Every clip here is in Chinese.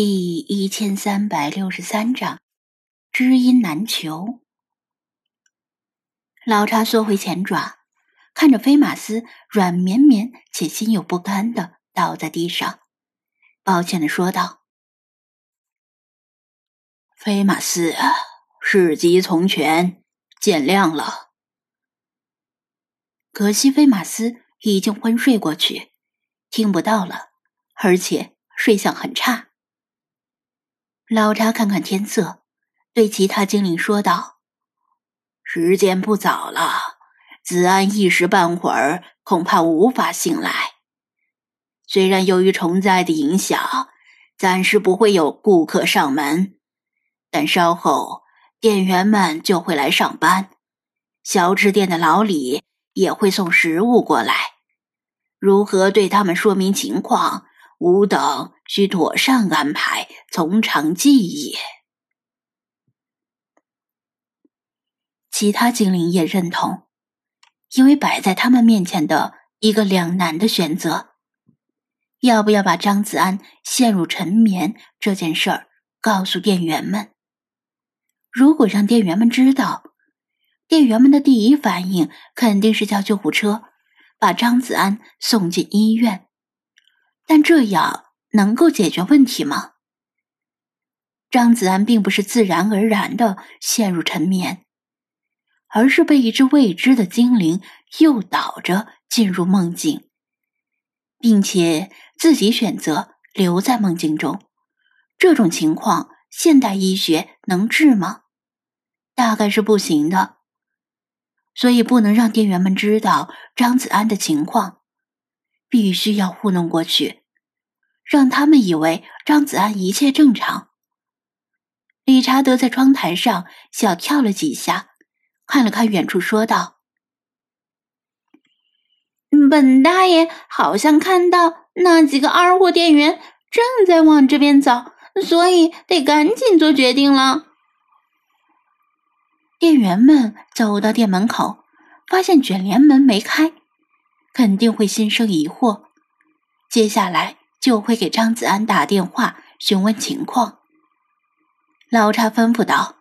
第一千三百六十三章，知音难求。老查缩回前爪，看着菲马斯软绵绵且心有不甘的倒在地上，抱歉的说道：“菲马斯，事急从权，见谅了。”可惜菲马斯已经昏睡过去，听不到了，而且睡相很差。老查看看天色，对其他精灵说道：“时间不早了，子安一时半会儿恐怕无法醒来。虽然由于虫灾的影响，暂时不会有顾客上门，但稍后店员们就会来上班，小吃店的老李也会送食物过来。如何对他们说明情况？”吾等需妥善安排，从长计议。其他精灵也认同，因为摆在他们面前的一个两难的选择：要不要把张子安陷入沉眠这件事儿告诉店员们？如果让店员们知道，店员们的第一反应肯定是叫救护车，把张子安送进医院。但这样能够解决问题吗？张子安并不是自然而然的陷入沉眠，而是被一只未知的精灵诱导着进入梦境，并且自己选择留在梦境中。这种情况，现代医学能治吗？大概是不行的。所以不能让店员们知道张子安的情况。必须要糊弄过去，让他们以为张子安一切正常。理查德在窗台上小跳了几下，看了看远处，说道：“本大爷好像看到那几个二货店员正在往这边走，所以得赶紧做决定了。”店员们走到店门口，发现卷帘门没开。肯定会心生疑惑，接下来就会给张子安打电话询问情况。老查吩咐道：“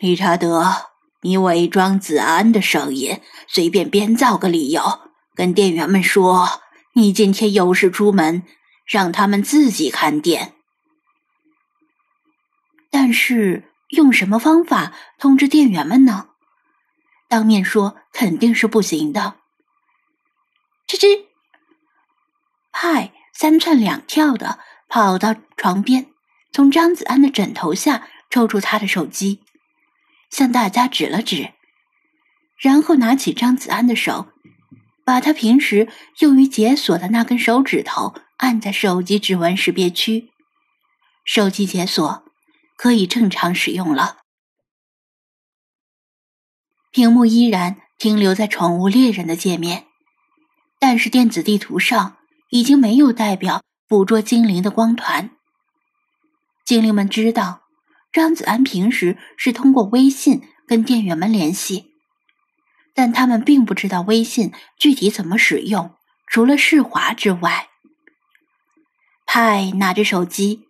理查德，你伪装子安的声音，随便编造个理由，跟店员们说你今天有事出门，让他们自己看店。但是用什么方法通知店员们呢？”当面说肯定是不行的。吱吱，派三窜两跳的跑到床边，从张子安的枕头下抽出他的手机，向大家指了指，然后拿起张子安的手，把他平时用于解锁的那根手指头按在手机指纹识别区，手机解锁，可以正常使用了。屏幕依然停留在宠物猎人的界面，但是电子地图上已经没有代表捕捉精灵的光团。精灵们知道张子安平时是通过微信跟店员们联系，但他们并不知道微信具体怎么使用，除了世华之外。派拿着手机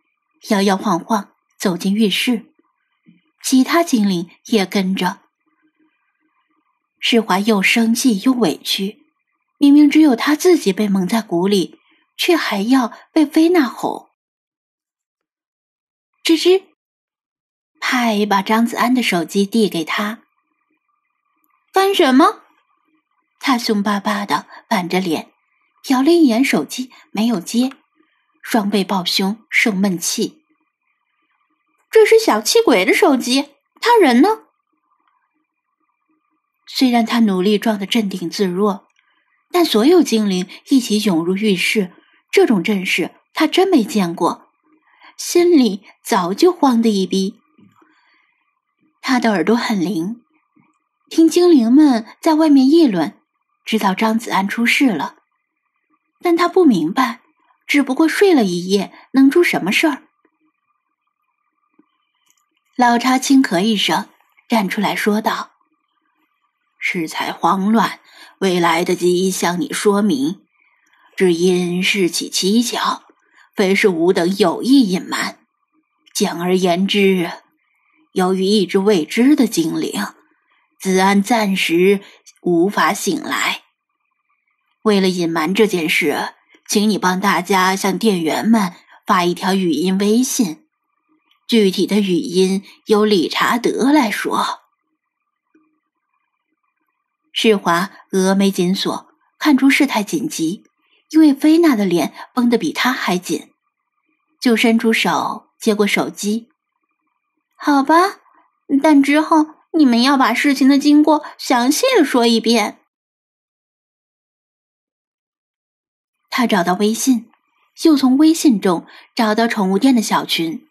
摇摇晃晃走进浴室，其他精灵也跟着。世华又生气又委屈，明明只有他自己被蒙在鼓里，却还要被菲娜哄。吱吱，派把张子安的手机递给他，干什么？他凶巴巴的板着脸，瞟了一眼手机，没有接，双背抱胸生闷气。这是小气鬼的手机，他人呢？虽然他努力装得镇定自若，但所有精灵一起涌入浴室，这种阵势他真没见过，心里早就慌得一逼。他的耳朵很灵，听精灵们在外面议论，知道张子安出事了，但他不明白，只不过睡了一夜，能出什么事儿？老查轻咳一声，站出来说道。事才慌乱，未来得及向你说明，只因事起蹊跷，非是吾等有意隐瞒。简而言之，由于一只未知的精灵，子安暂时无法醒来。为了隐瞒这件事，请你帮大家向店员们发一条语音微信，具体的语音由理查德来说。世华峨眉紧锁，看出事态紧急，因为菲娜的脸绷得比他还紧，就伸出手接过手机。好吧，但之后你们要把事情的经过详细的说一遍。他找到微信，又从微信中找到宠物店的小群，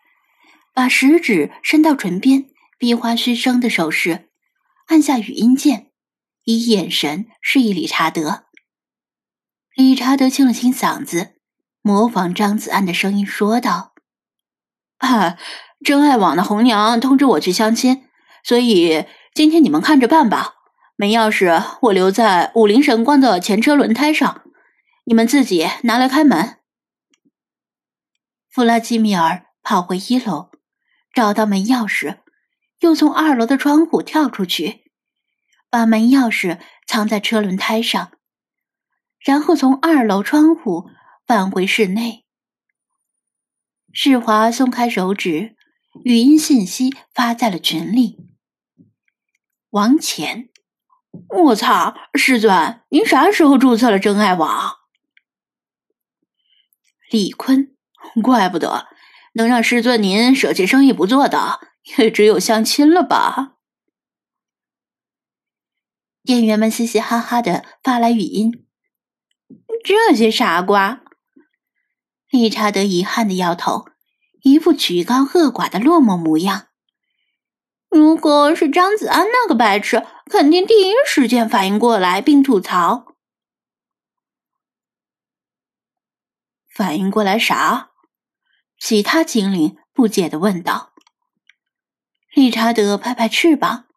把食指伸到唇边，比划嘘声的手势，按下语音键。以眼神示意理查德。理查德清了清嗓子，模仿张子安的声音说道：“啊，真爱网的红娘通知我去相亲，所以今天你们看着办吧。门钥匙我留在武林神光的前车轮胎上，你们自己拿来开门。”弗拉基米尔跑回一楼，找到门钥匙，又从二楼的窗户跳出去。把门钥匙藏在车轮胎上，然后从二楼窗户返回室内。世华松开手指，语音信息发在了群里。王乾，我操，师尊，您啥时候注册了真爱网？李坤，怪不得能让师尊您舍弃生意不做的，也只有相亲了吧。店员们嘻嘻哈哈的发来语音，这些傻瓜。理查德遗憾的摇头，一副曲高和寡的落寞模样。如果是张子安那个白痴，肯定第一时间反应过来并吐槽。反应过来啥？其他精灵不解的问道。理查德拍拍翅膀，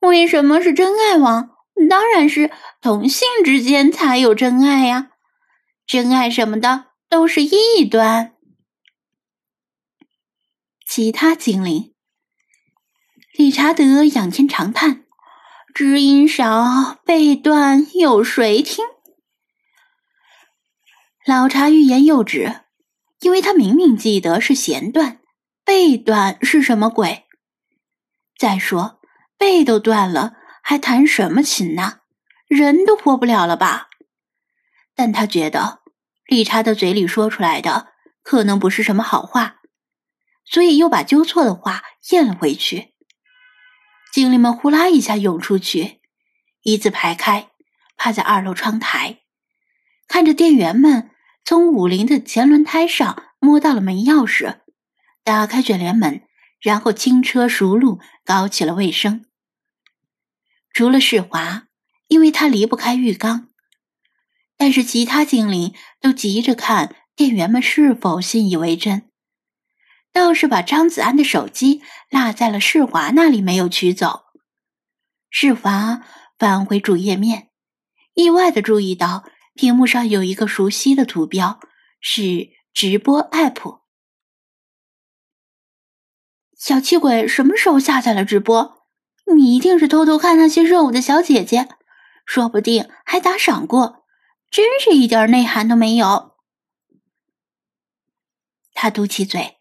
为什么是真爱网？当然是同性之间才有真爱呀，真爱什么的都是异端。其他精灵，理查德仰天长叹：“知音少，背断有谁听？”老查欲言又止，因为他明明记得是弦断，背断是什么鬼？再说背都断了。还弹什么琴呢？人都活不了了吧？但他觉得理查德嘴里说出来的可能不是什么好话，所以又把纠错的话咽了回去。精灵们呼啦一下涌出去，一字排开，趴在二楼窗台，看着店员们从武林的前轮胎上摸到了门钥匙，打开卷帘门，然后轻车熟路搞起了卫生。除了世华，因为他离不开浴缸，但是其他精灵都急着看店员们是否信以为真，倒是把张子安的手机落在了世华那里，没有取走。世华返回主页面，意外的注意到屏幕上有一个熟悉的图标，是直播 app。小气鬼什么时候下载了直播？你一定是偷偷看那些热舞的小姐姐，说不定还打赏过，真是一点内涵都没有。他嘟起嘴，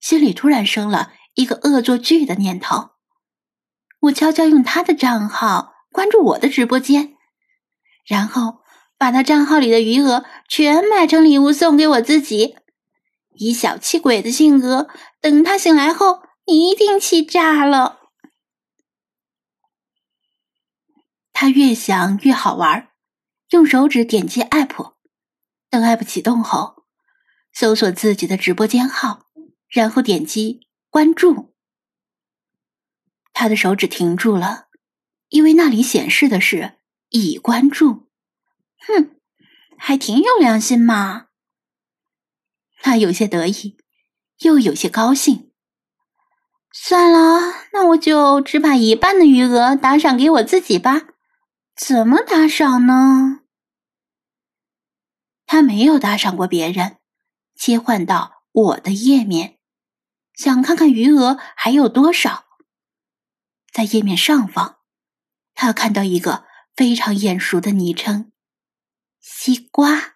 心里突然生了一个恶作剧的念头：我悄悄用他的账号关注我的直播间，然后把他账号里的余额全买成礼物送给我自己。以小气鬼的性格，等他醒来后，你一定气炸了。他越想越好玩，用手指点击 app，等 app 启动后，搜索自己的直播间号，然后点击关注。他的手指停住了，因为那里显示的是已关注。哼，还挺有良心嘛。他有些得意，又有些高兴。算了，那我就只把一半的余额打赏给我自己吧。怎么打赏呢？他没有打赏过别人，切换到我的页面，想看看余额还有多少。在页面上方，他看到一个非常眼熟的昵称“西瓜”。